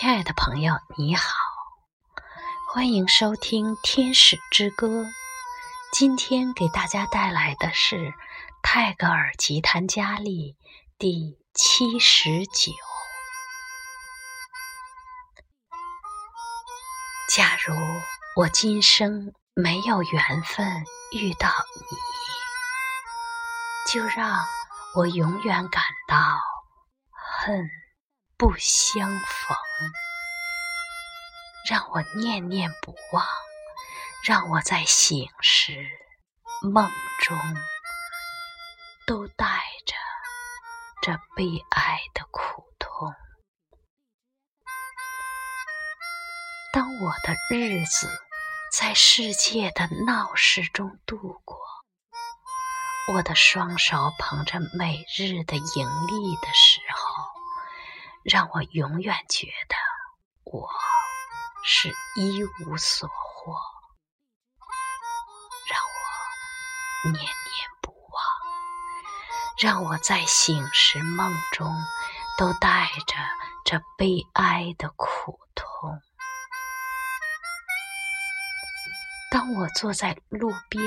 亲爱的朋友，你好，欢迎收听《天使之歌》。今天给大家带来的是泰戈尔吉檀迦利第七十九。假如我今生没有缘分遇到你，就让我永远感到恨。不相逢，让我念念不忘，让我在醒时、梦中都带着这悲哀的苦痛。当我的日子在世界的闹市中度过，我的双手捧着每日的盈利的时候。让我永远觉得我是一无所获，让我念念不忘，让我在醒时梦中都带着这悲哀的苦痛。当我坐在路边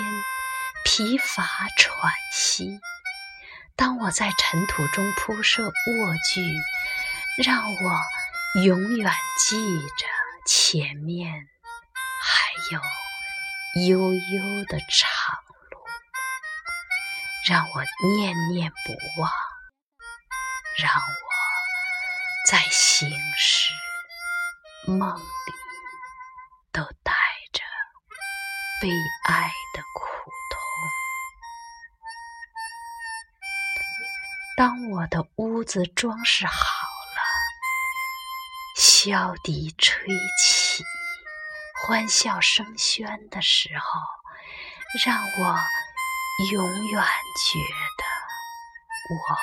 疲乏喘息，当我在尘土中铺设卧具。让我永远记着前面还有悠悠的长路，让我念念不忘，让我在醒时梦里都带着悲哀的苦痛。当我的屋子装饰好。箫笛吹起，欢笑声喧的时候，让我永远觉得我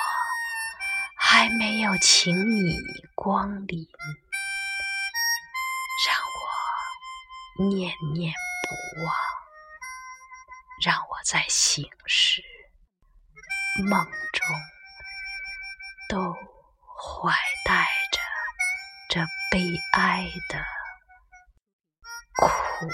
还没有请你光临，让我念念不忘，让我在醒时、梦中都怀带。这悲哀的苦。